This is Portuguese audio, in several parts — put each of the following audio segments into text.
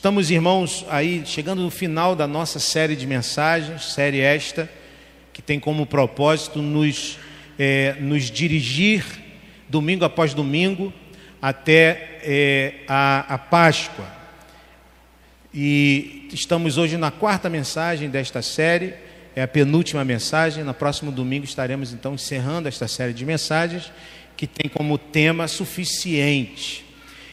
Estamos, irmãos, aí chegando no final da nossa série de mensagens, série esta, que tem como propósito nos, é, nos dirigir domingo após domingo até é, a, a Páscoa. E estamos hoje na quarta mensagem desta série, é a penúltima mensagem. No próximo domingo estaremos então encerrando esta série de mensagens que tem como tema suficiente.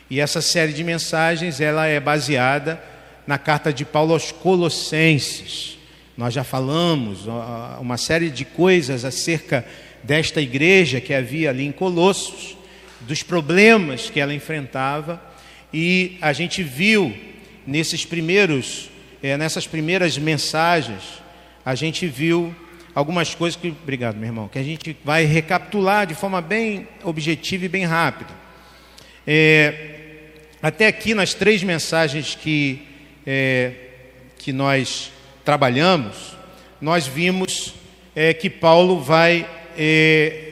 E essa série de mensagens ela é baseada na carta de Paulo aos Colossenses. Nós já falamos uma série de coisas acerca desta igreja que havia ali em Colossos dos problemas que ela enfrentava e a gente viu nesses primeiros, é, nessas primeiras mensagens, a gente viu algumas coisas que, obrigado meu irmão, que a gente vai recapitular de forma bem objetiva e bem rápida. É, até aqui nas três mensagens que, é, que nós trabalhamos, nós vimos é, que Paulo vai é,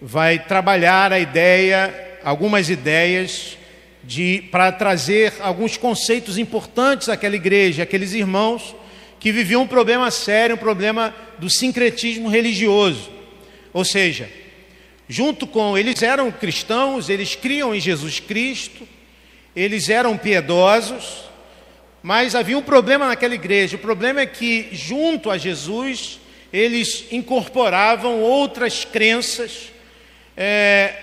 vai trabalhar a ideia, algumas ideias de para trazer alguns conceitos importantes àquela igreja, aqueles irmãos que viviam um problema sério, um problema do sincretismo religioso. Ou seja, junto com eles eram cristãos, eles criam em Jesus Cristo, eles eram piedosos, mas havia um problema naquela igreja. O problema é que junto a Jesus eles incorporavam outras crenças é,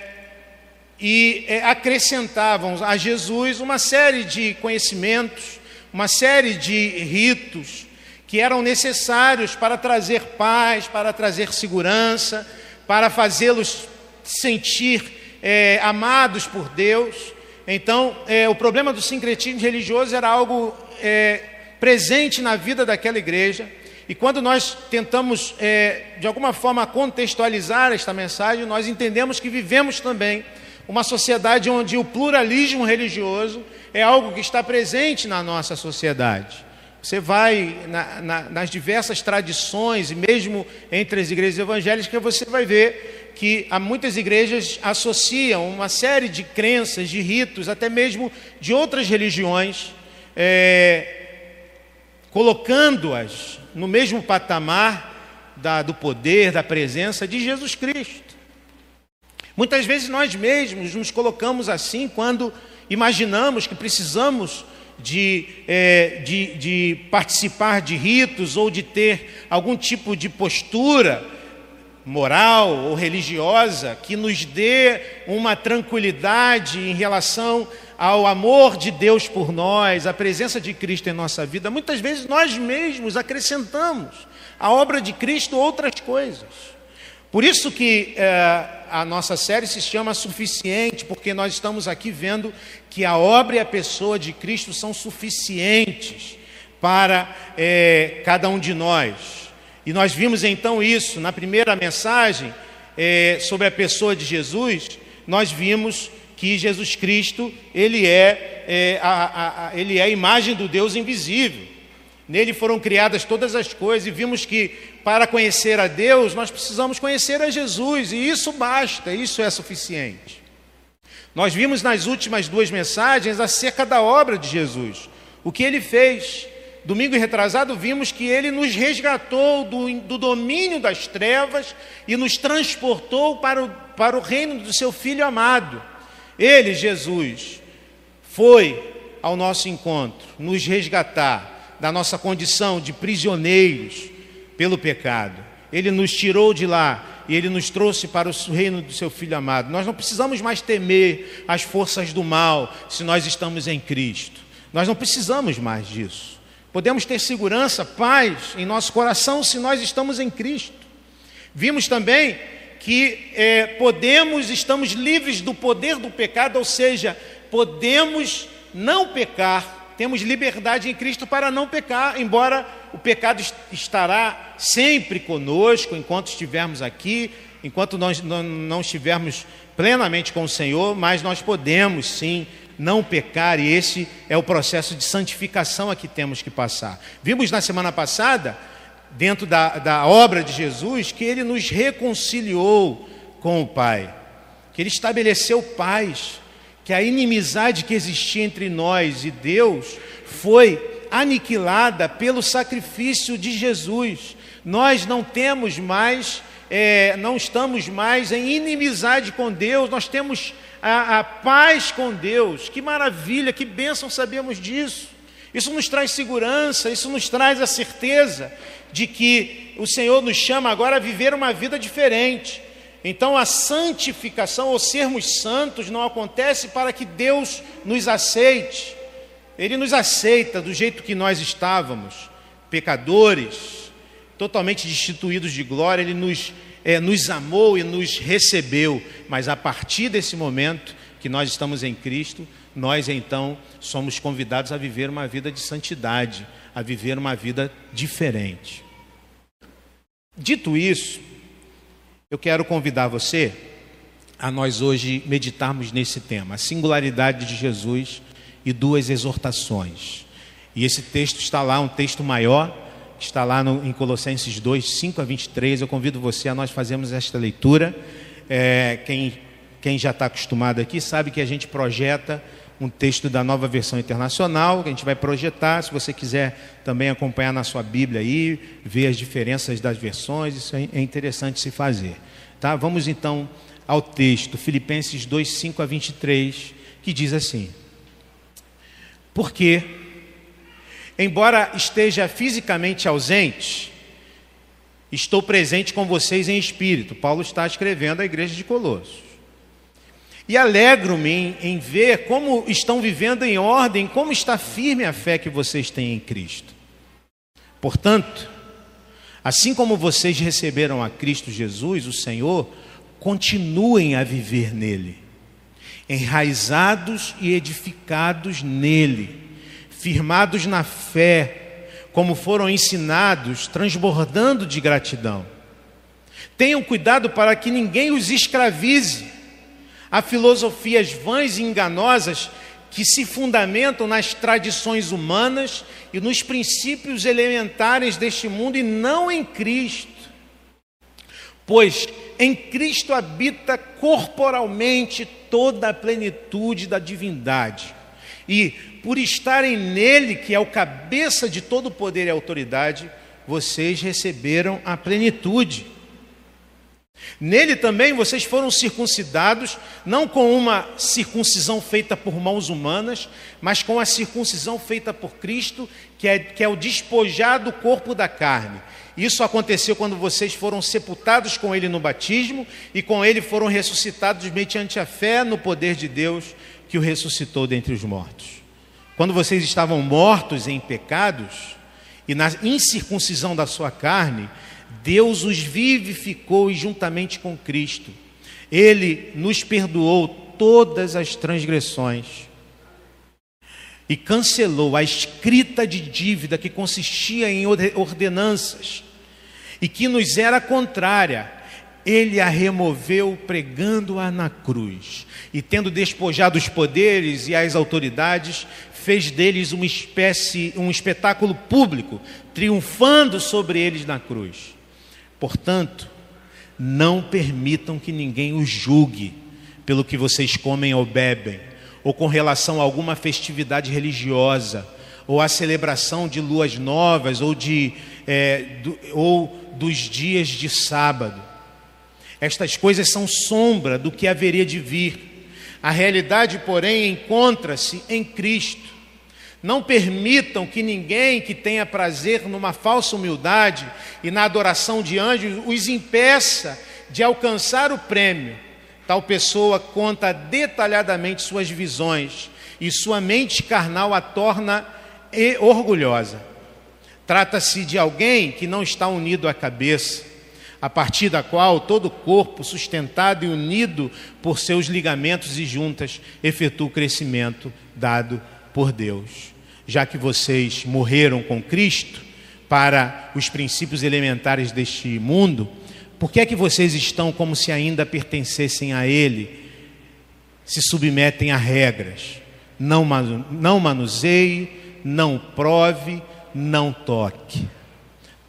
e é, acrescentavam a Jesus uma série de conhecimentos, uma série de ritos que eram necessários para trazer paz, para trazer segurança, para fazê-los sentir é, amados por Deus. Então, é, o problema do sincretismo religioso era algo é, presente na vida daquela igreja. E quando nós tentamos, é, de alguma forma, contextualizar esta mensagem, nós entendemos que vivemos também uma sociedade onde o pluralismo religioso é algo que está presente na nossa sociedade. Você vai na, na, nas diversas tradições, e mesmo entre as igrejas evangélicas, você vai ver que há muitas igrejas associam uma série de crenças, de ritos, até mesmo de outras religiões, é, colocando-as no mesmo patamar da, do poder, da presença de Jesus Cristo. Muitas vezes nós mesmos nos colocamos assim quando imaginamos que precisamos de, é, de, de participar de ritos ou de ter algum tipo de postura moral ou religiosa que nos dê uma tranquilidade em relação ao amor de Deus por nós, à presença de Cristo em nossa vida, muitas vezes nós mesmos acrescentamos à obra de Cristo outras coisas. Por isso que é, a nossa série se chama Suficiente, porque nós estamos aqui vendo que a obra e a pessoa de Cristo são suficientes para é, cada um de nós. E nós vimos então isso na primeira mensagem é, sobre a pessoa de Jesus, nós vimos que Jesus Cristo ele é, é a, a, ele é a imagem do Deus invisível. Nele foram criadas todas as coisas e vimos que para conhecer a Deus nós precisamos conhecer a Jesus e isso basta, isso é suficiente. Nós vimos nas últimas duas mensagens acerca da obra de Jesus, o que ele fez. Domingo retrasado vimos que ele nos resgatou do, do domínio das trevas e nos transportou para o, para o reino do seu Filho amado. Ele, Jesus, foi ao nosso encontro, nos resgatar da nossa condição de prisioneiros pelo pecado. Ele nos tirou de lá e ele nos trouxe para o reino do seu Filho amado. Nós não precisamos mais temer as forças do mal se nós estamos em Cristo. Nós não precisamos mais disso. Podemos ter segurança, paz em nosso coração se nós estamos em Cristo. Vimos também que é, podemos, estamos livres do poder do pecado, ou seja, podemos não pecar, temos liberdade em Cristo para não pecar, embora o pecado estará sempre conosco enquanto estivermos aqui, enquanto nós não estivermos plenamente com o Senhor, mas nós podemos sim não pecar, e esse é o processo de santificação a que temos que passar. Vimos na semana passada dentro da, da obra de Jesus, que ele nos reconciliou com o Pai, que ele estabeleceu paz, que a inimizade que existia entre nós e Deus foi aniquilada pelo sacrifício de Jesus. Nós não temos mais, é, não estamos mais em inimizade com Deus, nós temos a, a paz com Deus. Que maravilha, que bênção sabemos disso. Isso nos traz segurança, isso nos traz a certeza de que o Senhor nos chama agora a viver uma vida diferente. Então a santificação ou sermos santos não acontece para que Deus nos aceite. Ele nos aceita do jeito que nós estávamos, pecadores, totalmente destituídos de glória, Ele nos, é, nos amou e nos recebeu. Mas a partir desse momento que nós estamos em Cristo, nós então somos convidados a viver uma vida de santidade, a viver uma vida diferente. Dito isso, eu quero convidar você a nós hoje meditarmos nesse tema, a singularidade de Jesus e duas exortações. E esse texto está lá, um texto maior, está lá no, em Colossenses 2, 5 a 23. Eu convido você a nós fazermos esta leitura. É, quem, quem já está acostumado aqui sabe que a gente projeta um texto da nova versão internacional, que a gente vai projetar. Se você quiser também acompanhar na sua Bíblia aí, ver as diferenças das versões, isso é, é interessante se fazer. Tá? Vamos então ao texto, Filipenses 2, 5 a 23, que diz assim: porque, embora esteja fisicamente ausente, estou presente com vocês em espírito. Paulo está escrevendo à igreja de Colossos. E alegro-me em, em, ver como estão vivendo em ordem, como está firme a fé que vocês têm em Cristo. Portanto, assim como vocês receberam a Cristo Jesus, o Senhor, continuem a viver nele enraizados e edificados nele, firmados na fé, como foram ensinados, transbordando de gratidão. Tenham cuidado para que ninguém os escravize a filosofias vãs e enganosas que se fundamentam nas tradições humanas e nos princípios elementares deste mundo e não em Cristo. Pois em Cristo habita corporalmente toda a plenitude da divindade. E por estarem nele, que é o cabeça de todo poder e autoridade, vocês receberam a plenitude. Nele também vocês foram circuncidados, não com uma circuncisão feita por mãos humanas, mas com a circuncisão feita por Cristo, que é, que é o despojar do corpo da carne isso aconteceu quando vocês foram sepultados com Ele no batismo e com Ele foram ressuscitados mediante a fé no poder de Deus que o ressuscitou dentre os mortos. Quando vocês estavam mortos em pecados e na incircuncisão da sua carne, Deus os vivificou e juntamente com Cristo, Ele nos perdoou todas as transgressões e cancelou a escrita de dívida que consistia em ordenanças e que nos era contrária, ele a removeu pregando-a na cruz. E tendo despojado os poderes e as autoridades, fez deles uma espécie, um espetáculo público, triunfando sobre eles na cruz. Portanto, não permitam que ninguém os julgue pelo que vocês comem ou bebem, ou com relação a alguma festividade religiosa, ou a celebração de luas novas, ou de é, do, ou dos dias de sábado. Estas coisas são sombra do que haveria de vir. A realidade, porém, encontra-se em Cristo. Não permitam que ninguém que tenha prazer numa falsa humildade e na adoração de anjos os impeça de alcançar o prêmio. Tal pessoa conta detalhadamente suas visões e sua mente carnal a torna orgulhosa. Trata-se de alguém que não está unido à cabeça, a partir da qual todo o corpo, sustentado e unido por seus ligamentos e juntas, efetua o crescimento dado por Deus. Já que vocês morreram com Cristo para os princípios elementares deste mundo, por que é que vocês estão como se ainda pertencessem a Ele? Se submetem a regras. Não, não manuseie, não prove, não toque.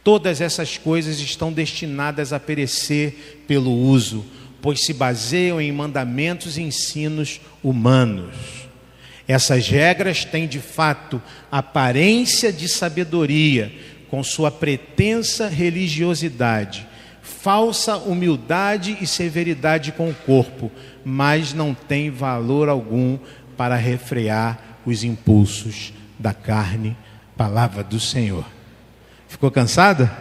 Todas essas coisas estão destinadas a perecer pelo uso, pois se baseiam em mandamentos e ensinos humanos. Essas regras têm de fato aparência de sabedoria, com sua pretensa religiosidade, falsa humildade e severidade com o corpo, mas não tem valor algum para refrear os impulsos da carne. Palavra do Senhor. Ficou cansada?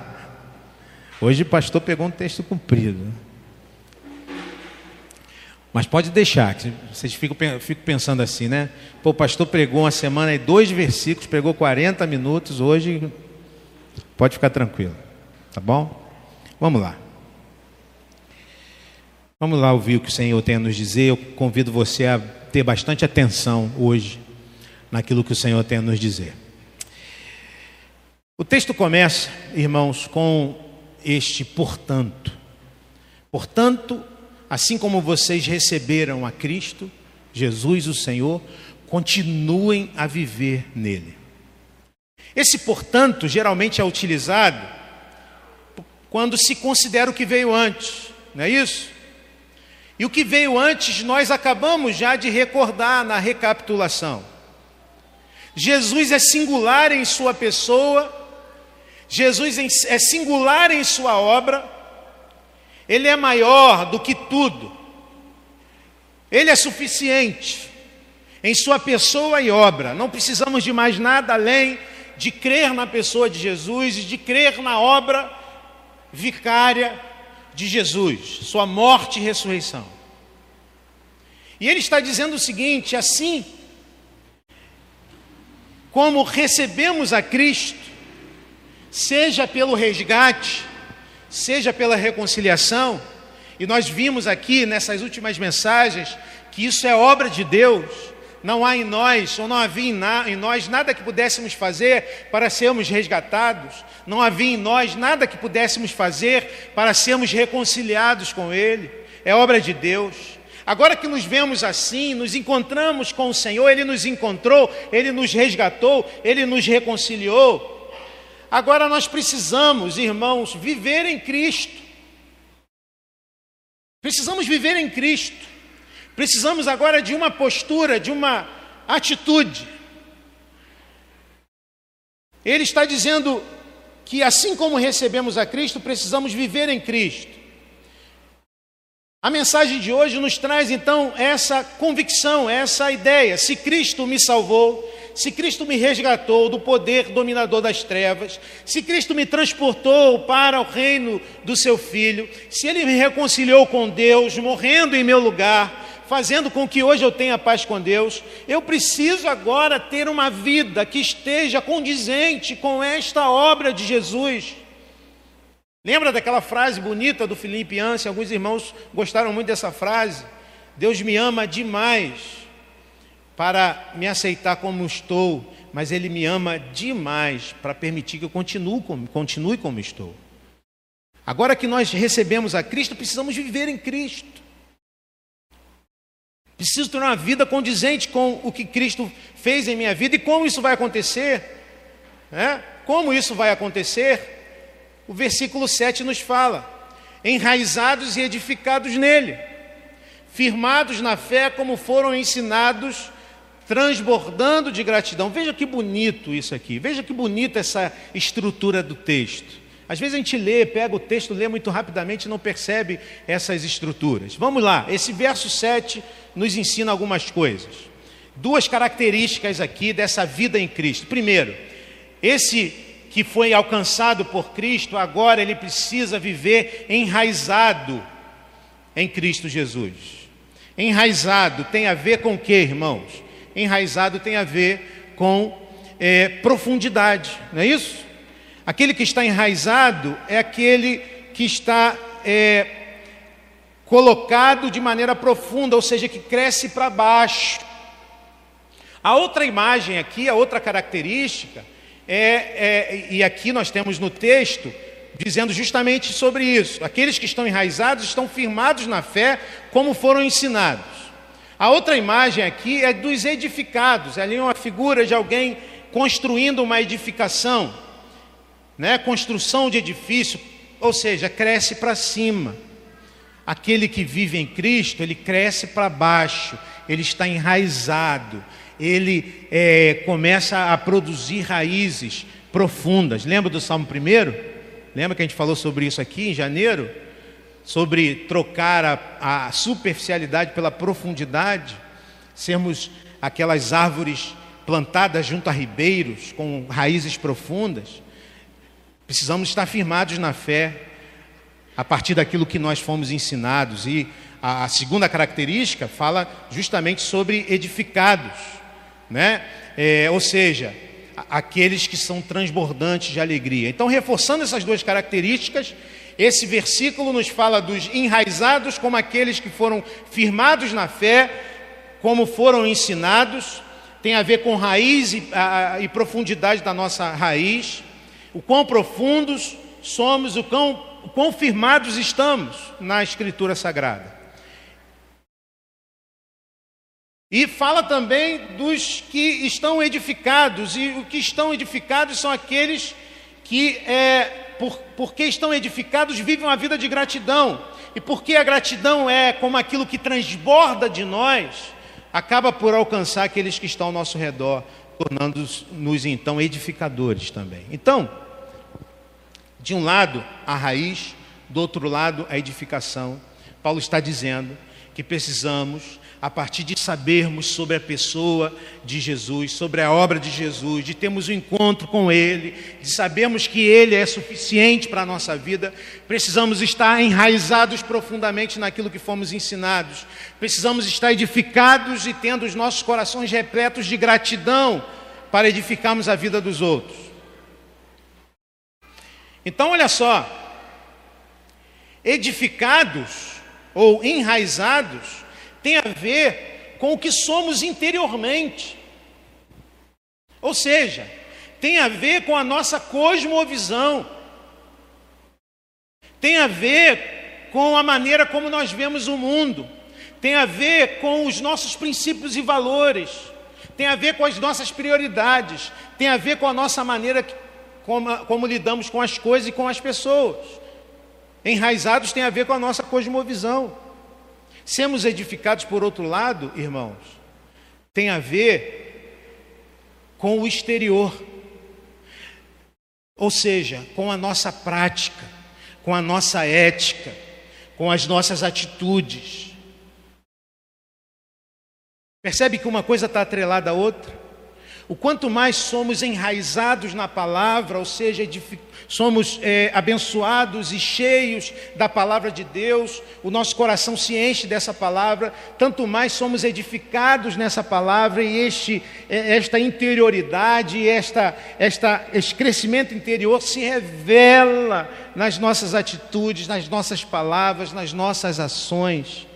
Hoje o pastor pegou um texto comprido. Mas pode deixar, que vocês ficam, ficam pensando assim, né? Pô, o pastor pregou uma semana aí, dois versículos, pregou 40 minutos, hoje pode ficar tranquilo, tá bom? Vamos lá. Vamos lá ouvir o que o Senhor tem a nos dizer. Eu convido você a ter bastante atenção hoje naquilo que o Senhor tem a nos dizer. O texto começa, irmãos, com este portanto. Portanto, assim como vocês receberam a Cristo, Jesus o Senhor, continuem a viver nele. Esse portanto geralmente é utilizado quando se considera o que veio antes, não é isso? E o que veio antes nós acabamos já de recordar na recapitulação. Jesus é singular em sua pessoa, Jesus é singular em sua obra, ele é maior do que tudo, ele é suficiente em sua pessoa e obra, não precisamos de mais nada além de crer na pessoa de Jesus e de crer na obra vicária de Jesus, sua morte e ressurreição. E ele está dizendo o seguinte: assim como recebemos a Cristo, seja pelo resgate, seja pela reconciliação, e nós vimos aqui nessas últimas mensagens que isso é obra de Deus, não há em nós, ou não havia em, nós nada que pudéssemos fazer para sermos resgatados, não havia em nós nada que pudéssemos fazer para sermos reconciliados com Ele, é obra de Deus. Agora que nos vemos assim, nos encontramos com o Senhor, Ele nos encontrou, Ele nos resgatou, Ele nos reconciliou. Agora nós precisamos, irmãos, viver em Cristo. Precisamos viver em Cristo. Precisamos agora de uma postura, de uma atitude. Ele está dizendo que assim como recebemos a Cristo, precisamos viver em Cristo. A mensagem de hoje nos traz então essa convicção, essa ideia. Se Cristo me salvou, se Cristo me resgatou do poder dominador das trevas, se Cristo me transportou para o reino do seu Filho, se Ele me reconciliou com Deus, morrendo em meu lugar, fazendo com que hoje eu tenha paz com Deus, eu preciso agora ter uma vida que esteja condizente com esta obra de Jesus. Lembra daquela frase bonita do Felipe Anse? Alguns irmãos gostaram muito dessa frase. Deus me ama demais para me aceitar como estou, mas Ele me ama demais para permitir que eu continue como, continue como estou. Agora que nós recebemos a Cristo, precisamos viver em Cristo. Preciso ter uma vida condizente com o que Cristo fez em minha vida e como isso vai acontecer. Né? Como isso vai acontecer? O versículo 7 nos fala: enraizados e edificados nele, firmados na fé, como foram ensinados transbordando de gratidão. Veja que bonito isso aqui, veja que bonita essa estrutura do texto. Às vezes a gente lê, pega o texto, lê muito rapidamente e não percebe essas estruturas. Vamos lá, esse verso 7 nos ensina algumas coisas. Duas características aqui dessa vida em Cristo. Primeiro, esse que foi alcançado por Cristo, agora ele precisa viver enraizado em Cristo Jesus. Enraizado tem a ver com o que, irmãos? Enraizado tem a ver com é, profundidade, não é isso? Aquele que está enraizado é aquele que está é, colocado de maneira profunda, ou seja, que cresce para baixo. A outra imagem aqui, a outra característica, é, é, e aqui nós temos no texto, dizendo justamente sobre isso: aqueles que estão enraizados estão firmados na fé, como foram ensinados. A outra imagem aqui é dos edificados, é ali uma figura de alguém construindo uma edificação, né? construção de edifício, ou seja, cresce para cima. Aquele que vive em Cristo, ele cresce para baixo, ele está enraizado, ele é, começa a produzir raízes profundas. Lembra do Salmo 1? Lembra que a gente falou sobre isso aqui em janeiro? Sobre trocar a, a superficialidade pela profundidade, sermos aquelas árvores plantadas junto a ribeiros, com raízes profundas. Precisamos estar firmados na fé, a partir daquilo que nós fomos ensinados. E a, segunda característica fala justamente sobre edificados né? É, ou seja, aqueles que são transbordantes de alegria. Então, reforçando essas duas características, esse versículo nos fala dos enraizados como aqueles que foram firmados na fé, como foram ensinados, tem a ver com raiz e, a, e profundidade da nossa raiz, o quão profundos somos, o quão, o quão firmados estamos na Escritura Sagrada. E fala também dos que estão edificados, e os que estão edificados são aqueles que, é, por, porque estão edificados, vivem uma vida de gratidão. E porque a gratidão é como aquilo que transborda de nós, acaba por alcançar aqueles que estão ao nosso redor, tornando-nos então edificadores também. Então, de um lado a raiz, do outro lado a edificação. Paulo está dizendo que precisamos a partir de sabermos sobre a pessoa de Jesus, sobre a obra de Jesus, de termos um encontro com Ele, de sabermos que Ele é suficiente para a nossa vida, precisamos estar enraizados profundamente naquilo que fomos ensinados, precisamos estar edificados e tendo os nossos corações repletos de gratidão para edificarmos a vida dos outros. Então, olha só, edificados ou enraizados tem a ver com o que somos interiormente. Ou seja, tem a ver com a nossa cosmovisão. Tem a ver com a maneira como nós vemos o mundo. Tem a ver com os nossos princípios e valores. Tem a ver com as nossas prioridades. Tem a ver com a nossa maneira como, como lidamos com as coisas e com as pessoas. Enraizados tem a ver com a nossa cosmovisão. Sermos edificados, por outro lado, irmãos, tem a ver com o exterior, ou seja, com a nossa prática, com a nossa ética, com as nossas atitudes. Percebe que uma coisa está atrelada à outra? O quanto mais somos enraizados na palavra, ou seja, somos é, abençoados e cheios da palavra de Deus, o nosso coração se enche dessa palavra, tanto mais somos edificados nessa palavra e este, é, esta interioridade, esta, esta, este crescimento interior se revela nas nossas atitudes, nas nossas palavras, nas nossas ações.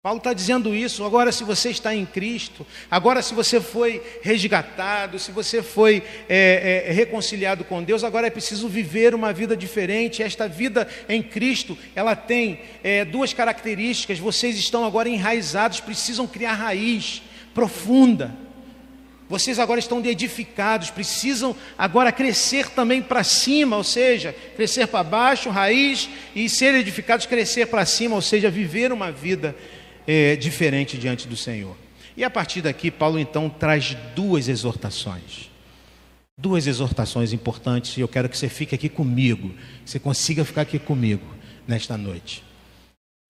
Paulo está dizendo isso. Agora, se você está em Cristo, agora, se você foi resgatado, se você foi é, é, reconciliado com Deus, agora é preciso viver uma vida diferente. Esta vida em Cristo, ela tem é, duas características. Vocês estão agora enraizados, precisam criar raiz profunda. Vocês agora estão edificados, precisam agora crescer também para cima, ou seja, crescer para baixo, raiz, e ser edificados, crescer para cima, ou seja, viver uma vida é, diferente diante do Senhor. E a partir daqui, Paulo então traz duas exortações. Duas exortações importantes, e eu quero que você fique aqui comigo, que você consiga ficar aqui comigo nesta noite.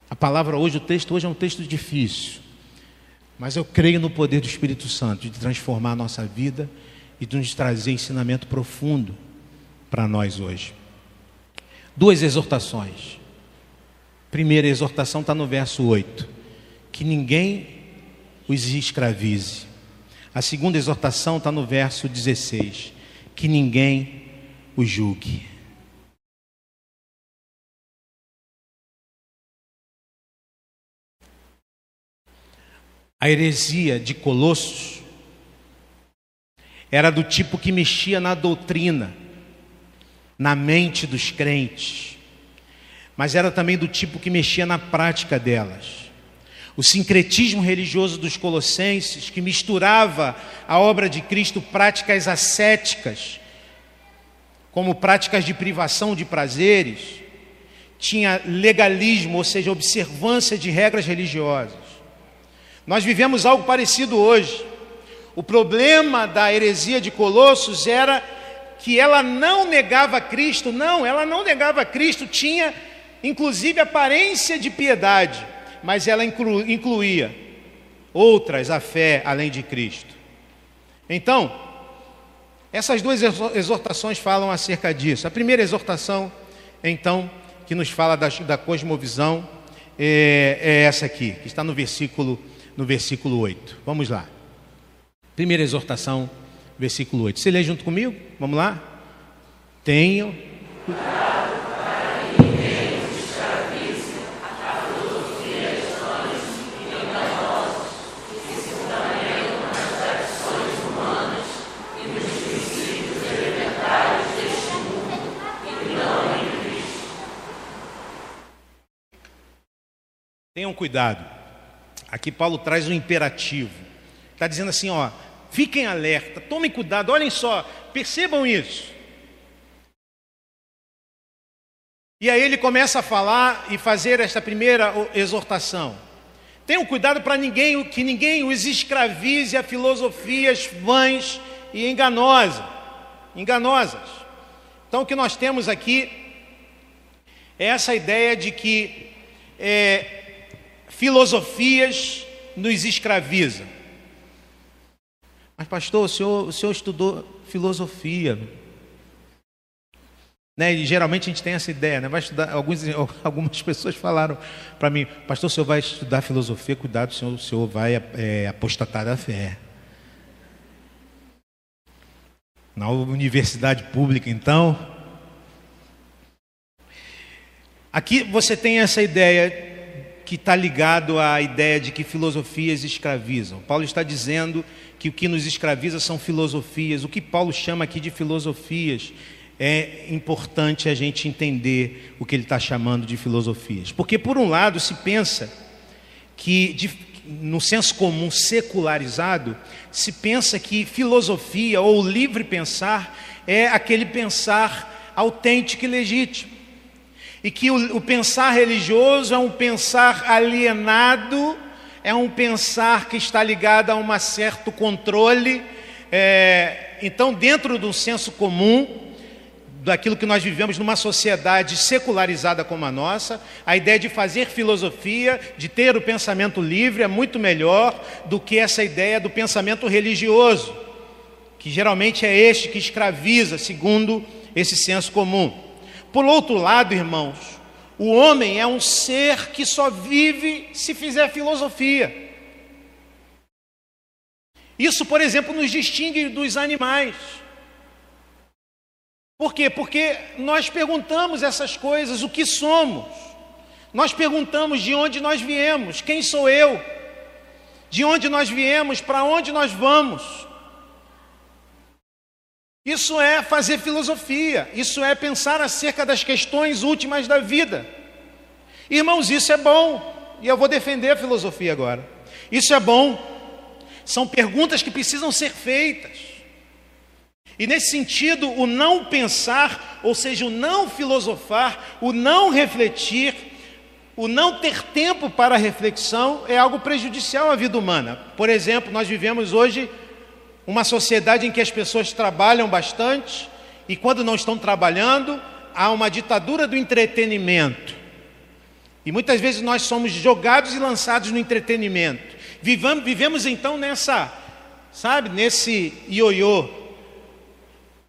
A palavra hoje, o texto hoje é um texto difícil, mas eu creio no poder do Espírito Santo de transformar a nossa vida e de nos trazer ensinamento profundo para nós hoje. Duas exortações. Primeira exortação está no verso 8 que ninguém os escravize. A segunda exortação está no verso 16: que ninguém os julgue. A heresia de Colossos era do tipo que mexia na doutrina, na mente dos crentes, mas era também do tipo que mexia na prática delas o sincretismo religioso dos colossenses, que misturava a obra de Cristo práticas ascéticas, como práticas de privação de prazeres, tinha legalismo, ou seja, observância de regras religiosas. Nós vivemos algo parecido hoje. O problema da heresia de Colossos era que ela não negava Cristo, não, ela não negava Cristo, tinha inclusive aparência de piedade, mas ela inclu, incluía outras a fé além de Cristo. Então, essas duas exortações falam acerca disso. A primeira exortação, então, que nos fala da, da cosmovisão, é, é essa aqui, que está no versículo, no versículo 8. Vamos lá. Primeira exortação, versículo 8. Você lê junto comigo? Vamos lá? Tenham Tenham cuidado. Aqui Paulo traz um imperativo. Está dizendo assim, ó, fiquem alerta, tomem cuidado, olhem só, percebam isso. E aí ele começa a falar e fazer esta primeira exortação. Tenham cuidado para ninguém, que ninguém os escravize a filosofias vãs e enganosas. Enganosas. Então o que nós temos aqui é essa ideia de que é, filosofias nos escravizam. Mas, pastor, o senhor, o senhor estudou filosofia. Né? E geralmente a gente tem essa ideia, né? vai estudar, alguns, algumas pessoas falaram para mim, pastor, o senhor vai estudar filosofia, cuidado, o senhor, o senhor vai é, apostatar da fé. Na universidade pública, então. Aqui você tem essa ideia que está ligado à ideia de que filosofias escravizam. Paulo está dizendo que o que nos escraviza são filosofias. O que Paulo chama aqui de filosofias é importante a gente entender o que ele está chamando de filosofias. Porque, por um lado, se pensa que, de, no senso comum secularizado, se pensa que filosofia ou livre pensar é aquele pensar autêntico e legítimo e que o, o pensar religioso é um pensar alienado, é um pensar que está ligado a um certo controle. É, então, dentro do senso comum, daquilo que nós vivemos numa sociedade secularizada como a nossa, a ideia de fazer filosofia, de ter o pensamento livre, é muito melhor do que essa ideia do pensamento religioso, que geralmente é este que escraviza, segundo esse senso comum. Por outro lado, irmãos, o homem é um ser que só vive se fizer filosofia. Isso, por exemplo, nos distingue dos animais. Por quê? Porque nós perguntamos essas coisas, o que somos. Nós perguntamos de onde nós viemos, quem sou eu? De onde nós viemos, para onde nós vamos? Isso é fazer filosofia, isso é pensar acerca das questões últimas da vida. Irmãos, isso é bom, e eu vou defender a filosofia agora. Isso é bom, são perguntas que precisam ser feitas. E nesse sentido, o não pensar, ou seja, o não filosofar, o não refletir, o não ter tempo para reflexão é algo prejudicial à vida humana. Por exemplo, nós vivemos hoje uma sociedade em que as pessoas trabalham bastante e quando não estão trabalhando, há uma ditadura do entretenimento. E muitas vezes nós somos jogados e lançados no entretenimento. Vivamos, vivemos então nessa, sabe, nesse ioiô.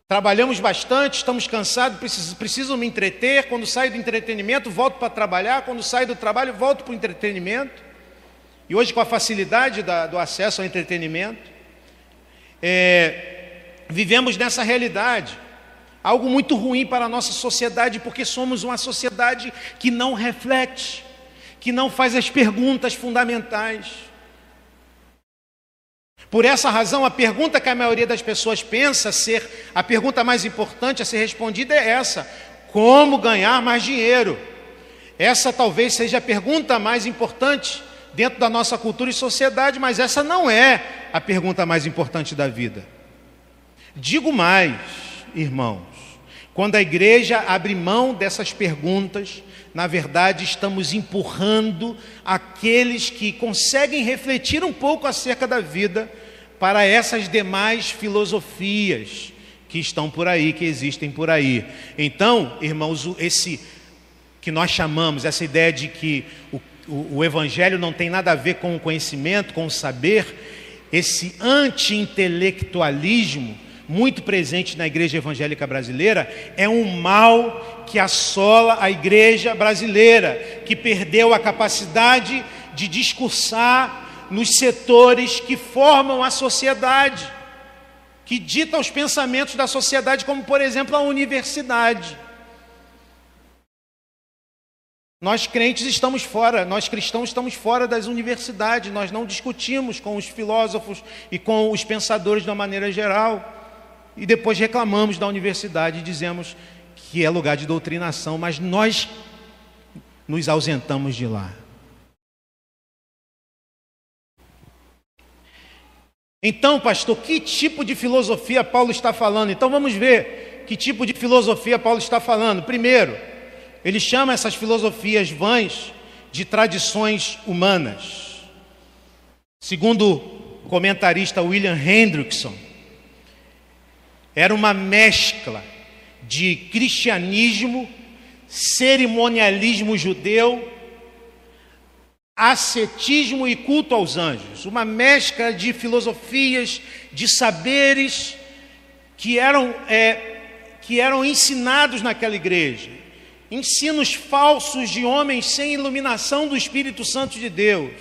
Trabalhamos bastante, estamos cansados, preciso, preciso me entreter. Quando saio do entretenimento, volto para trabalhar. Quando saio do trabalho, volto para o entretenimento. E hoje, com a facilidade da, do acesso ao entretenimento, é, vivemos nessa realidade. Algo muito ruim para a nossa sociedade, porque somos uma sociedade que não reflete, que não faz as perguntas fundamentais. Por essa razão, a pergunta que a maioria das pessoas pensa ser a pergunta mais importante a ser respondida é essa: como ganhar mais dinheiro? Essa talvez seja a pergunta mais importante dentro da nossa cultura e sociedade, mas essa não é a pergunta mais importante da vida. Digo mais, irmãos, Quando a igreja abre mão dessas perguntas, na verdade estamos empurrando aqueles que conseguem refletir um pouco acerca da vida para essas demais filosofias que estão por aí, que existem por aí. Então, irmãos, esse que nós chamamos, essa ideia de que o, o, o evangelho não tem nada a ver com o conhecimento, com o saber, esse anti-intelectualismo muito presente na igreja evangélica brasileira, é um mal que assola a igreja brasileira, que perdeu a capacidade de discursar nos setores que formam a sociedade, que ditam os pensamentos da sociedade, como por exemplo a universidade. Nós crentes estamos fora, nós cristãos estamos fora das universidades, nós não discutimos com os filósofos e com os pensadores de uma maneira geral e depois reclamamos da universidade e dizemos que é lugar de doutrinação, mas nós nos ausentamos de lá. Então, pastor, que tipo de filosofia Paulo está falando? Então vamos ver que tipo de filosofia Paulo está falando. Primeiro, ele chama essas filosofias vãs de tradições humanas. Segundo o comentarista William Hendrickson, era uma mescla de cristianismo, cerimonialismo judeu, ascetismo e culto aos anjos, uma mescla de filosofias, de saberes que eram, é, que eram ensinados naquela igreja, ensinos falsos de homens sem iluminação do Espírito Santo de Deus,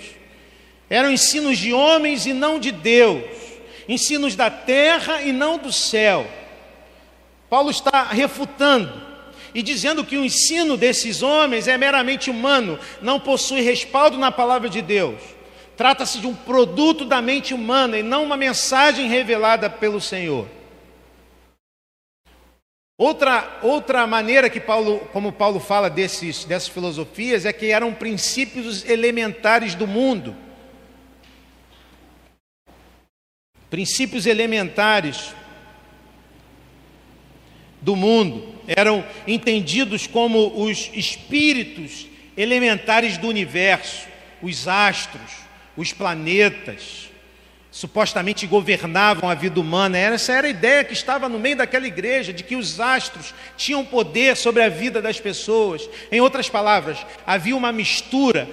eram ensinos de homens e não de Deus ensinos da terra e não do céu. Paulo está refutando e dizendo que o ensino desses homens é meramente humano, não possui respaldo na palavra de Deus. Trata-se de um produto da mente humana e não uma mensagem revelada pelo Senhor. Outra, outra maneira que Paulo, como Paulo fala desses, dessas filosofias, é que eram princípios elementares do mundo. princípios elementares do mundo eram entendidos como os espíritos elementares do universo, os astros, os planetas, supostamente governavam a vida humana. Essa era a ideia que estava no meio daquela igreja, de que os astros tinham poder sobre a vida das pessoas. Em outras palavras, havia uma mistura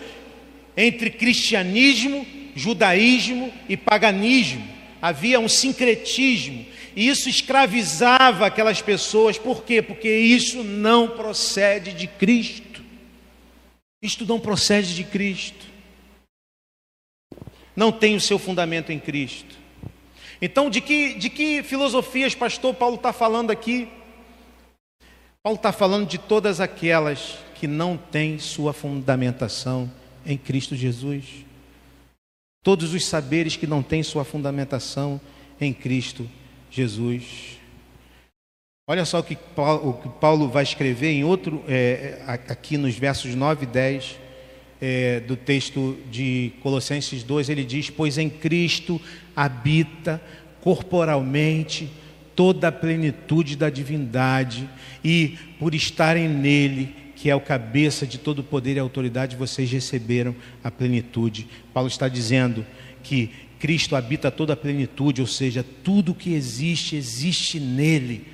entre cristianismo, judaísmo e paganismo havia um sincretismo, e isso escravizava aquelas pessoas, por quê? Porque isso não procede de Cristo. Isto não procede de Cristo. Não tem o seu fundamento em Cristo. Então, de que, de que filosofias, pastor Paulo está falando aqui? Paulo está falando de todas aquelas que não têm sua fundamentação em Cristo Jesus todos os saberes que não têm sua fundamentação em Cristo Jesus. Olha só o que Paulo, vai escrever em outro, é, aqui nos versos 9 e 10 é, do texto de Colossenses 2, ele diz: Pois em Cristo habita corporalmente toda a plenitude da divindade, e por estarem nele, que é o cabeça de todo poder e autoridade, vocês receberam a plenitude. Paulo está dizendo que Cristo habita toda a plenitude, ou seja, tudo que existe, existe nele.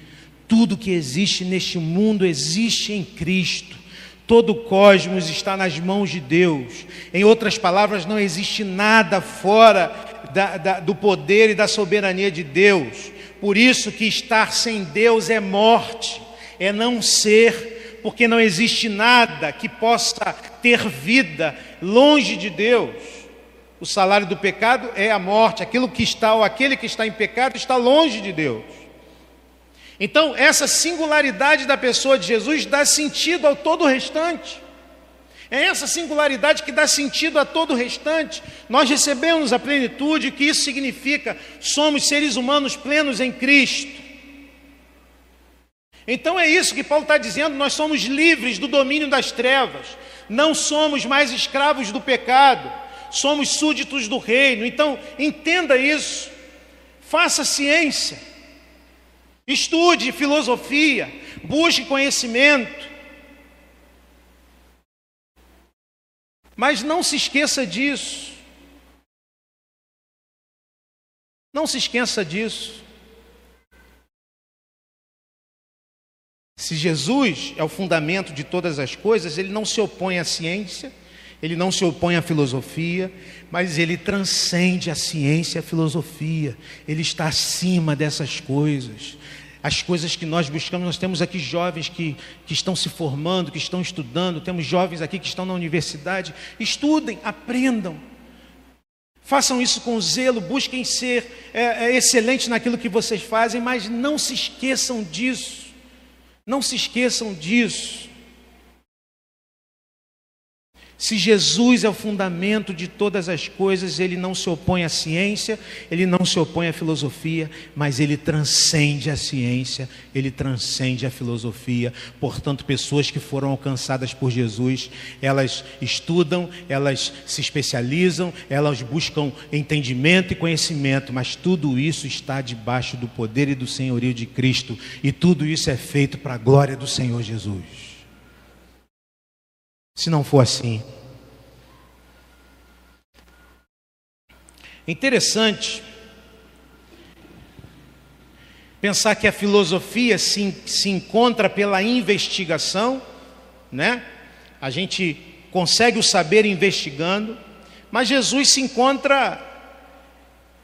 Tudo que existe neste mundo existe em Cristo. Todo o cosmos está nas mãos de Deus. Em outras palavras, não existe nada fora da, da, do poder e da soberania de Deus. Por isso que estar sem Deus é morte, é não ser porque não existe nada que possa ter vida longe de Deus. O salário do pecado é a morte, aquilo que está ou aquele que está em pecado está longe de Deus. Então, essa singularidade da pessoa de Jesus dá sentido ao todo o restante. É essa singularidade que dá sentido a todo o restante. Nós recebemos a plenitude, o que isso significa? Somos seres humanos plenos em Cristo. Então é isso que Paulo está dizendo: nós somos livres do domínio das trevas, não somos mais escravos do pecado, somos súditos do reino. Então entenda isso, faça ciência, Estude filosofia, busque conhecimento. Mas não se esqueça disso. Não se esqueça disso. Se Jesus é o fundamento de todas as coisas, ele não se opõe à ciência, ele não se opõe à filosofia, mas ele transcende a ciência e a filosofia, ele está acima dessas coisas. As coisas que nós buscamos, nós temos aqui jovens que, que estão se formando, que estão estudando, temos jovens aqui que estão na universidade. Estudem, aprendam, façam isso com zelo, busquem ser é, é, excelentes naquilo que vocês fazem, mas não se esqueçam disso. Não se esqueçam disso. Se Jesus é o fundamento de todas as coisas, ele não se opõe à ciência, ele não se opõe à filosofia, mas ele transcende a ciência, ele transcende a filosofia. Portanto, pessoas que foram alcançadas por Jesus, elas estudam, elas se especializam, elas buscam entendimento e conhecimento, mas tudo isso está debaixo do poder e do senhorio de Cristo, e tudo isso é feito para a glória do Senhor Jesus. Se não for assim, interessante pensar que a filosofia se, se encontra pela investigação, né? A gente consegue o saber investigando, mas Jesus se encontra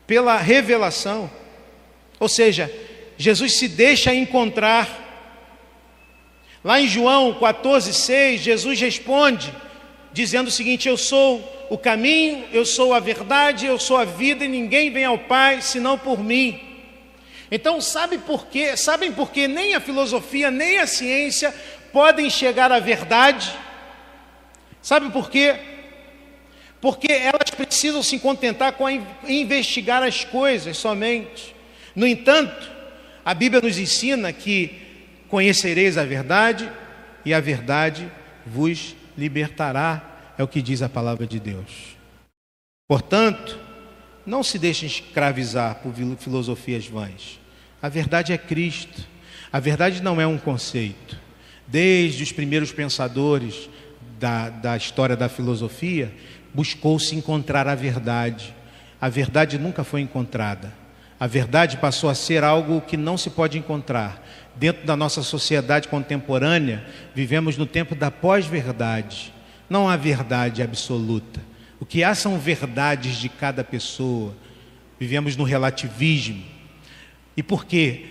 pela revelação. Ou seja, Jesus se deixa encontrar Lá em João 14,6, Jesus responde, dizendo o seguinte: Eu sou o caminho, eu sou a verdade, eu sou a vida, e ninguém vem ao Pai senão por mim. Então, sabe por quê? Sabem por que nem a filosofia, nem a ciência podem chegar à verdade? Sabe por quê? Porque elas precisam se contentar com investigar as coisas somente. No entanto, a Bíblia nos ensina que Conhecereis a verdade e a verdade vos libertará, é o que diz a palavra de Deus. Portanto, não se deixem escravizar por filosofias vãs. A verdade é Cristo. A verdade não é um conceito. Desde os primeiros pensadores da, da história da filosofia, buscou-se encontrar a verdade. A verdade nunca foi encontrada. A verdade passou a ser algo que não se pode encontrar. Dentro da nossa sociedade contemporânea, vivemos no tempo da pós-verdade. Não há verdade absoluta. O que há são verdades de cada pessoa. Vivemos no relativismo. E por quê?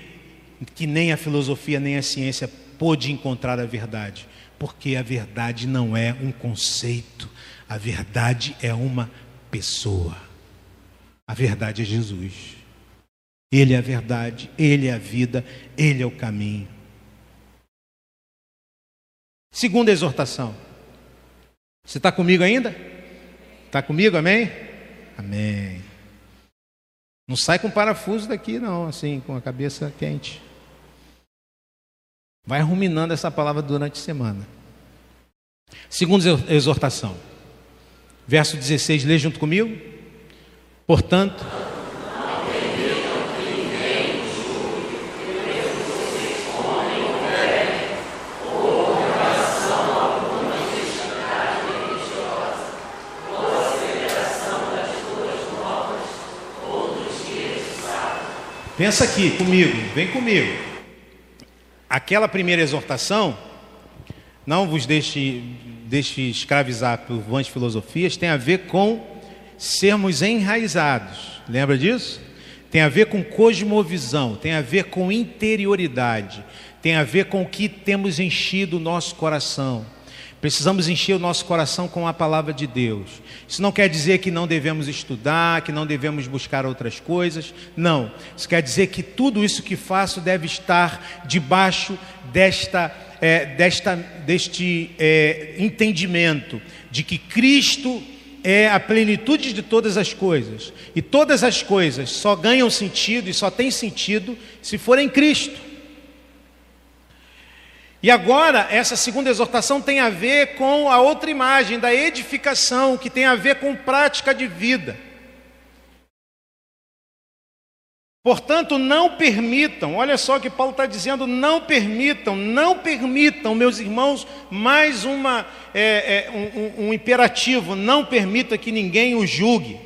Que nem a filosofia nem a ciência pôde encontrar a verdade. Porque a verdade não é um conceito, a verdade é uma pessoa. A verdade é Jesus. Ele é a verdade, Ele é a vida, Ele é o caminho. Segunda exortação. Você está comigo ainda? Está comigo, amém? Amém. Não sai com parafuso daqui, não, assim, com a cabeça quente. Vai ruminando essa palavra durante a semana. Segunda exortação. Verso 16, lê junto comigo. Portanto. Pensa aqui comigo, vem comigo. Aquela primeira exortação, não vos deixe, deixe escravizar por vãs filosofias, tem a ver com sermos enraizados. Lembra disso? Tem a ver com cosmovisão, tem a ver com interioridade, tem a ver com o que temos enchido o nosso coração. Precisamos encher o nosso coração com a palavra de Deus. Isso não quer dizer que não devemos estudar, que não devemos buscar outras coisas. Não. Isso quer dizer que tudo isso que faço deve estar debaixo desta, é, desta, deste é, entendimento de que Cristo é a plenitude de todas as coisas. E todas as coisas só ganham sentido e só têm sentido se forem Cristo. E agora, essa segunda exortação tem a ver com a outra imagem da edificação, que tem a ver com prática de vida. Portanto, não permitam, olha só o que Paulo está dizendo: não permitam, não permitam, meus irmãos, mais uma, é, é, um, um, um imperativo: não permita que ninguém o julgue.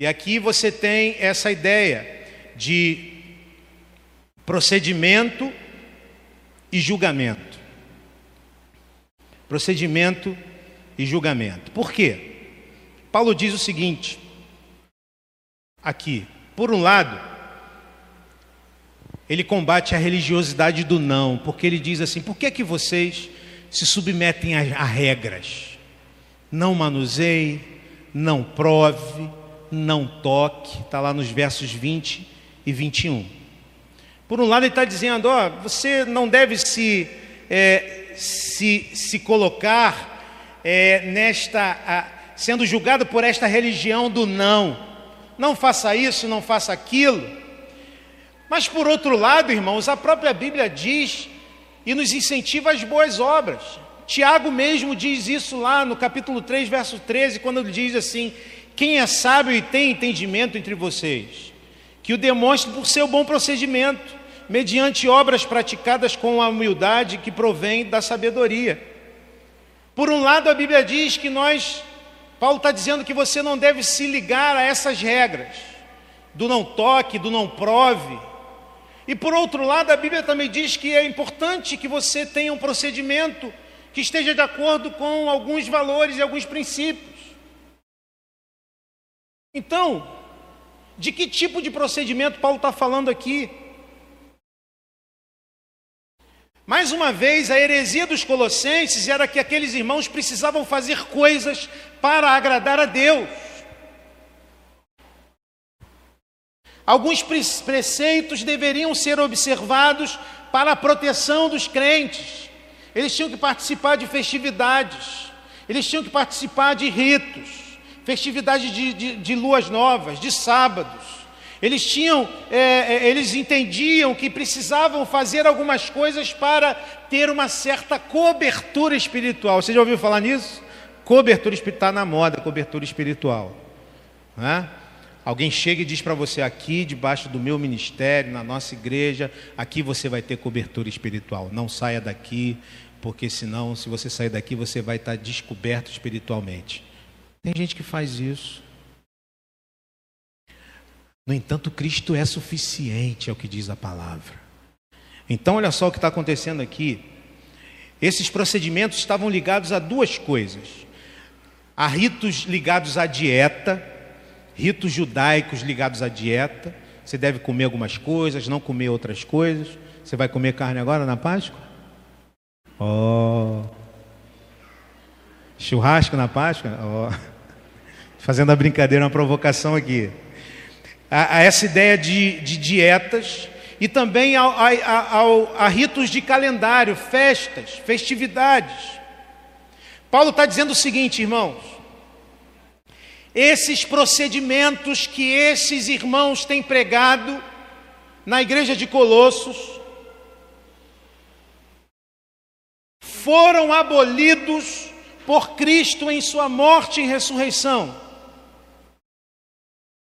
E aqui você tem essa ideia de procedimento e julgamento. Procedimento e julgamento. Por quê? Paulo diz o seguinte, aqui, por um lado, ele combate a religiosidade do não, porque ele diz assim: por que que vocês se submetem a, a regras? Não manuseie, não prove, não toque, está lá nos versos 20 e 21. Por um lado, ele está dizendo: ó, você não deve se, é, se, se colocar é, nesta, a, sendo julgado por esta religião do não não faça isso, não faça aquilo. Mas por outro lado, irmãos, a própria Bíblia diz e nos incentiva as boas obras. Tiago mesmo diz isso lá no capítulo 3, verso 13, quando ele diz assim: Quem é sábio e tem entendimento entre vocês, que o demonstre por seu bom procedimento, mediante obras praticadas com a humildade que provém da sabedoria. Por um lado, a Bíblia diz que nós Paulo está dizendo que você não deve se ligar a essas regras, do não toque, do não prove. E por outro lado, a Bíblia também diz que é importante que você tenha um procedimento que esteja de acordo com alguns valores e alguns princípios. Então, de que tipo de procedimento Paulo está falando aqui? Mais uma vez, a heresia dos colossenses era que aqueles irmãos precisavam fazer coisas para agradar a Deus. Alguns preceitos deveriam ser observados para a proteção dos crentes. Eles tinham que participar de festividades, eles tinham que participar de ritos, festividades de, de, de luas novas, de sábados. Eles tinham, é, é, eles entendiam que precisavam fazer algumas coisas para ter uma certa cobertura espiritual. Você já ouviu falar nisso? Cobertura espiritual está na moda, cobertura espiritual. Né? Alguém chega e diz para você aqui, debaixo do meu ministério, na nossa igreja, aqui você vai ter cobertura espiritual. Não saia daqui, porque senão, se você sair daqui, você vai estar descoberto espiritualmente. Tem gente que faz isso. No entanto, Cristo é suficiente, é o que diz a palavra. Então, olha só o que está acontecendo aqui. Esses procedimentos estavam ligados a duas coisas: a ritos ligados à dieta, ritos judaicos ligados à dieta. Você deve comer algumas coisas, não comer outras coisas. Você vai comer carne agora na Páscoa? Oh. Churrasco na Páscoa? Oh. Fazendo a brincadeira, uma provocação aqui a, a essa ideia de, de dietas e também a, a, a, ritos de calendário, festas, festividades. Paulo está dizendo o seguinte, irmãos: esses procedimentos que esses irmãos têm pregado na igreja de Colossos foram abolidos por Cristo em Sua morte e ressurreição.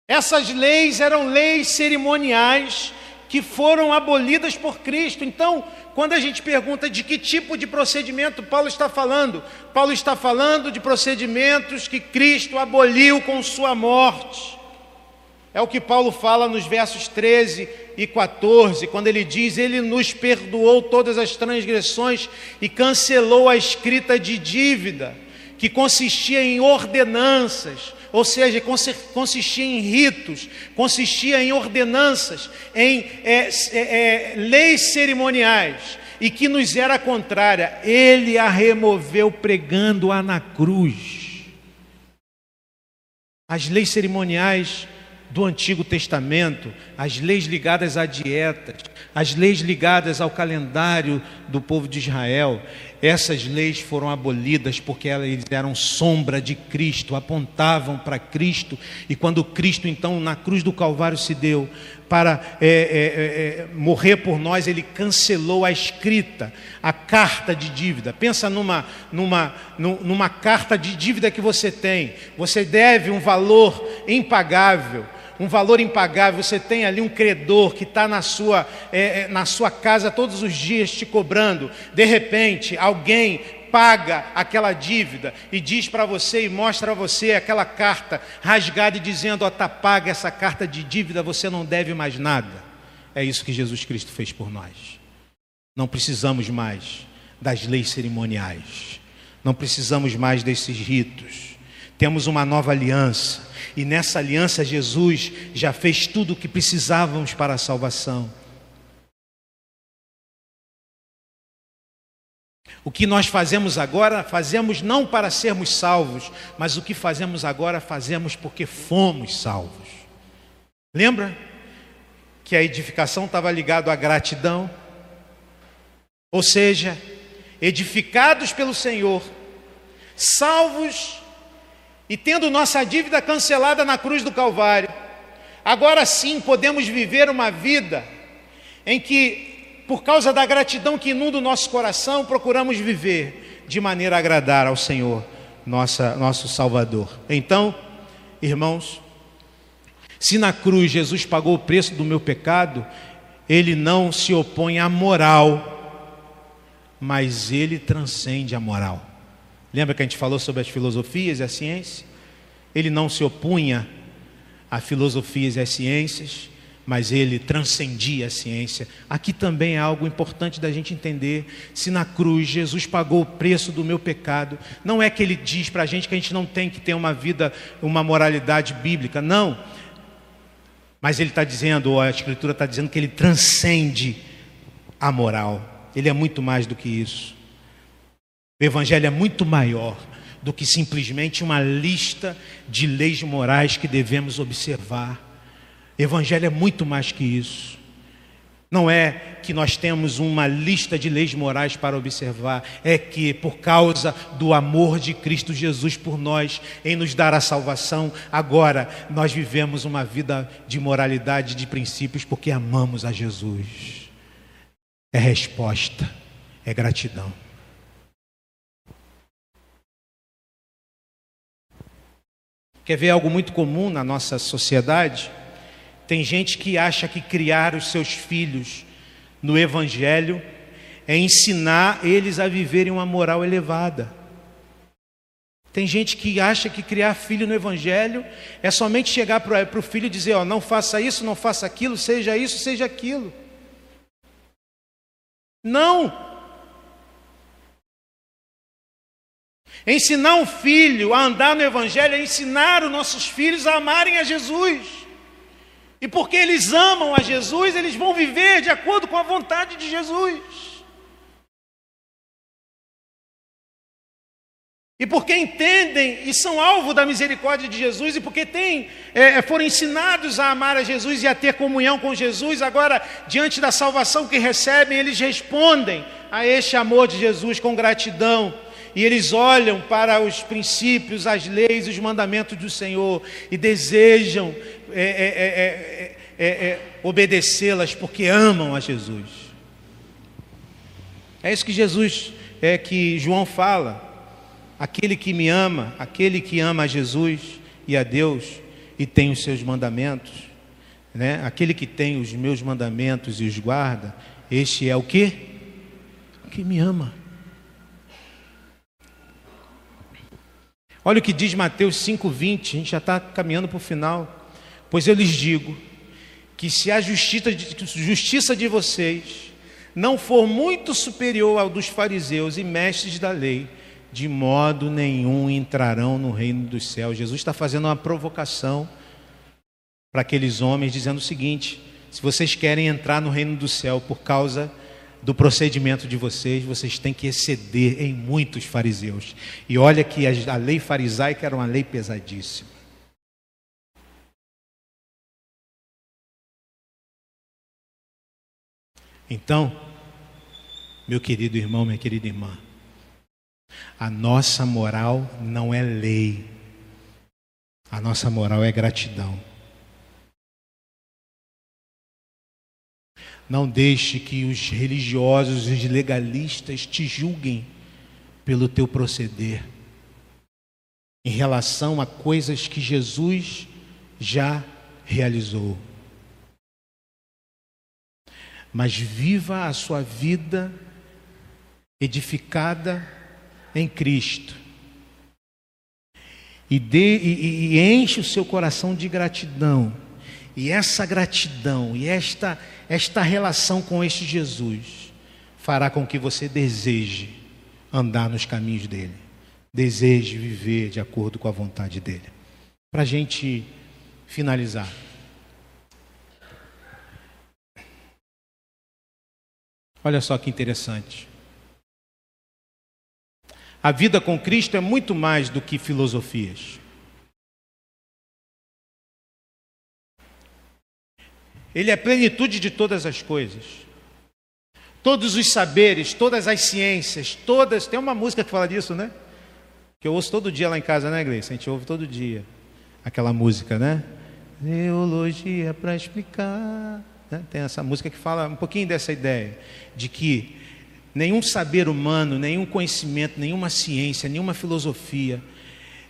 Essas leis eram leis cerimoniais que foram abolidas por Cristo. Então, quando a gente pergunta de que tipo de procedimento Paulo está falando, Paulo está falando de procedimentos que Cristo aboliu com sua morte. É o que Paulo fala nos versos 13 e 14, quando ele diz: Ele nos perdoou todas as transgressões e cancelou a escrita de dívida, que consistia em ordenanças ou seja, consistia em ritos, consistia em ordenanças, em é, é, é, leis cerimoniais, e que nos era contrária, ele a removeu pregando-a na cruz. As leis cerimoniais do Antigo Testamento, as leis ligadas à dieta, as leis ligadas ao calendário do povo de Israel, essas leis foram abolidas porque elas eram sombra de Cristo, apontavam para Cristo, e quando Cristo, então, na cruz do Calvário se deu para é, é, é, é morrer por nós, ele cancelou a escrita, a carta de dívida. Pensa numa, numa, numa carta de dívida que você tem, você deve um valor impagável um valor impagável, você tem ali um credor que está na, sua, é, é, na sua casa todos os dias te cobrando, de repente alguém paga aquela dívida e diz para você e mostra a você aquela carta rasgada e dizendo: ó, está paga essa carta de dívida, você não deve mais nada. É isso que Jesus Cristo fez por nós. Não precisamos mais das leis cerimoniais, não precisamos mais desses ritos. Temos uma nova aliança, e nessa aliança Jesus já fez tudo o que precisávamos para a salvação. O que nós fazemos agora, fazemos não para sermos salvos, mas o que fazemos agora, fazemos porque fomos salvos. Lembra que a edificação estava ligada à gratidão? Ou seja, edificados pelo Senhor, salvos e tendo nossa dívida cancelada na cruz do Calvário, agora sim podemos viver uma vida em que, por causa da gratidão que inunda o nosso coração, procuramos viver de maneira a agradar ao Senhor, nossa, nosso Salvador. Então, irmãos, se na cruz Jesus pagou o preço do meu pecado, ele não se opõe à moral, mas ele transcende a moral. Lembra que a gente falou sobre as filosofias e a ciência? Ele não se opunha a filosofias e às ciências, mas ele transcendia a ciência. Aqui também é algo importante da gente entender. Se na cruz Jesus pagou o preço do meu pecado, não é que ele diz para a gente que a gente não tem que ter uma vida, uma moralidade bíblica, não. Mas ele está dizendo, ou a Escritura está dizendo, que ele transcende a moral. Ele é muito mais do que isso. O Evangelho é muito maior do que simplesmente uma lista de leis morais que devemos observar. O Evangelho é muito mais que isso. Não é que nós temos uma lista de leis morais para observar, é que por causa do amor de Cristo Jesus por nós, em nos dar a salvação, agora nós vivemos uma vida de moralidade, de princípios, porque amamos a Jesus. É resposta, é gratidão. Quer ver algo muito comum na nossa sociedade? Tem gente que acha que criar os seus filhos no Evangelho é ensinar eles a viverem uma moral elevada. Tem gente que acha que criar filho no Evangelho é somente chegar para o filho e dizer: ó, não faça isso, não faça aquilo, seja isso, seja aquilo. Não! Ensinar um filho a andar no Evangelho é ensinar os nossos filhos a amarem a Jesus. E porque eles amam a Jesus, eles vão viver de acordo com a vontade de Jesus. E porque entendem e são alvo da misericórdia de Jesus, e porque têm, é, foram ensinados a amar a Jesus e a ter comunhão com Jesus, agora, diante da salvação que recebem, eles respondem a este amor de Jesus com gratidão e eles olham para os princípios, as leis, os mandamentos do Senhor e desejam é é é, é, é, é, obedecê-las porque amam a Jesus. É isso que Jesus, é que João fala. Aquele que me ama, aquele que ama a Jesus e a Deus e tem os seus mandamentos, né? Aquele que tem os meus mandamentos e os guarda, este é o que? O que me ama. Olha o que diz Mateus 5,20, a gente já está caminhando para o final. Pois eu lhes digo que se a justiça de, justiça de vocês não for muito superior ao dos fariseus e mestres da lei, de modo nenhum entrarão no reino dos céus. Jesus está fazendo uma provocação para aqueles homens, dizendo o seguinte: se vocês querem entrar no reino do céu por causa do procedimento de vocês, vocês têm que exceder em muitos fariseus. E olha que a lei farisaica era uma lei pesadíssima. Então, meu querido irmão, minha querida irmã, a nossa moral não é lei, a nossa moral é gratidão. Não deixe que os religiosos e os legalistas te julguem pelo teu proceder em relação a coisas que Jesus já realizou. Mas viva a sua vida edificada em Cristo. E, dê, e, e enche o seu coração de gratidão. E essa gratidão e esta, esta relação com este Jesus fará com que você deseje andar nos caminhos dele, deseje viver de acordo com a vontade dele. Para a gente finalizar. Olha só que interessante. A vida com Cristo é muito mais do que filosofias. Ele é plenitude de todas as coisas. Todos os saberes, todas as ciências, todas. Tem uma música que fala disso, né? Que eu ouço todo dia lá em casa, né, Gleice? A gente ouve todo dia aquela música, né? Teologia para explicar. Né? Tem essa música que fala um pouquinho dessa ideia de que nenhum saber humano, nenhum conhecimento, nenhuma ciência, nenhuma filosofia,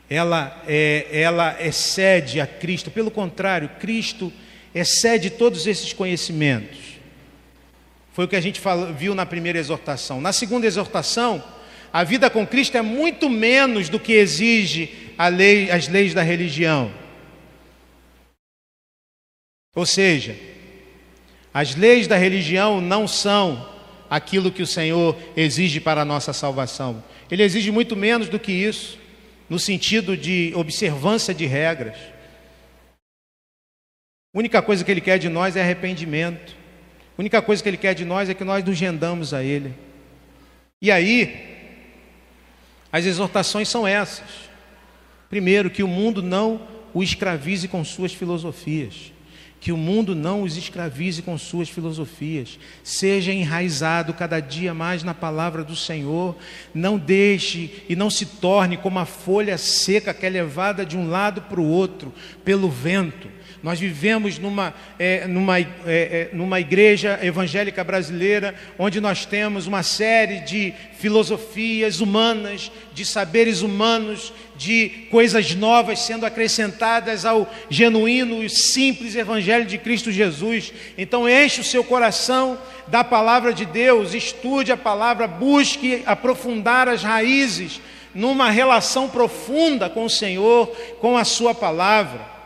ela, é, ela excede a Cristo. Pelo contrário, Cristo excede todos esses conhecimentos. Foi o que a gente falou, viu na primeira exortação. Na segunda exortação, a vida com Cristo é muito menos do que exige lei, as leis da religião. Ou seja, as leis da religião não são aquilo que o Senhor exige para a nossa salvação. Ele exige muito menos do que isso, no sentido de observância de regras. A única coisa que Ele quer de nós é arrependimento. A única coisa que Ele quer de nós é que nós nos rendamos a Ele. E aí, as exortações são essas. Primeiro, que o mundo não o escravize com suas filosofias que o mundo não os escravize com suas filosofias. Seja enraizado cada dia mais na palavra do Senhor. Não deixe e não se torne como a folha seca que é levada de um lado para o outro pelo vento. Nós vivemos numa, é, numa, é, é, numa igreja evangélica brasileira, onde nós temos uma série de filosofias humanas, de saberes humanos, de coisas novas sendo acrescentadas ao genuíno e simples Evangelho de Cristo Jesus. Então, enche o seu coração da palavra de Deus, estude a palavra, busque aprofundar as raízes numa relação profunda com o Senhor, com a Sua palavra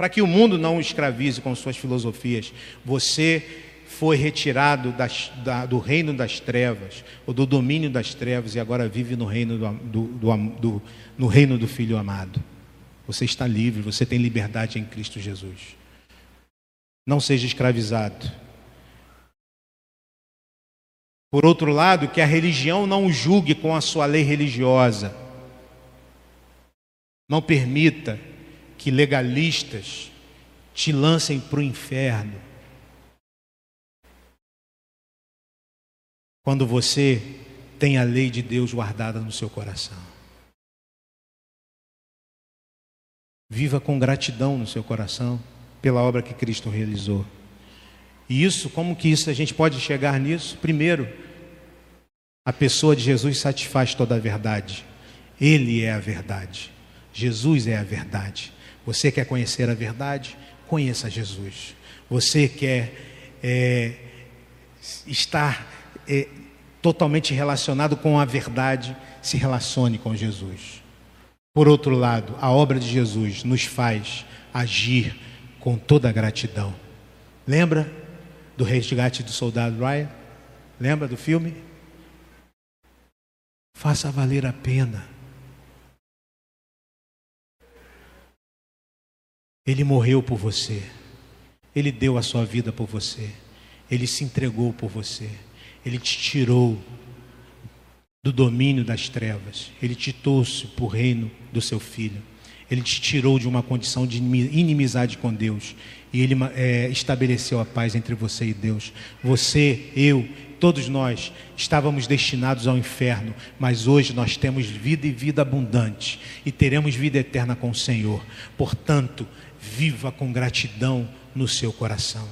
para que o mundo não o escravize com suas filosofias. Você foi retirado das, da, do reino das trevas, ou do domínio das trevas, e agora vive no reino do, do, do, no reino do Filho amado. Você está livre, você tem liberdade em Cristo Jesus. Não seja escravizado. Por outro lado, que a religião não o julgue com a sua lei religiosa. Não permita que legalistas te lancem para o inferno. Quando você tem a lei de Deus guardada no seu coração. Viva com gratidão no seu coração pela obra que Cristo realizou. E isso, como que isso a gente pode chegar nisso? Primeiro, a pessoa de Jesus satisfaz toda a verdade. Ele é a verdade. Jesus é a verdade. Você quer conhecer a verdade? Conheça Jesus. Você quer é, estar é, totalmente relacionado com a verdade? Se relacione com Jesus. Por outro lado, a obra de Jesus nos faz agir com toda a gratidão. Lembra do resgate do soldado Ryan? Lembra do filme? Faça valer a pena. Ele morreu por você. Ele deu a sua vida por você. Ele se entregou por você. Ele te tirou do domínio das trevas. Ele te trouxe para o reino do seu filho. Ele te tirou de uma condição de inimizade com Deus. E ele é, estabeleceu a paz entre você e Deus. Você, eu, todos nós estávamos destinados ao inferno, mas hoje nós temos vida e vida abundante. E teremos vida eterna com o Senhor. Portanto, viva com gratidão no seu coração.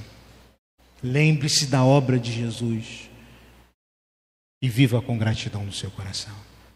Lembre-se da obra de Jesus e viva com gratidão no seu coração.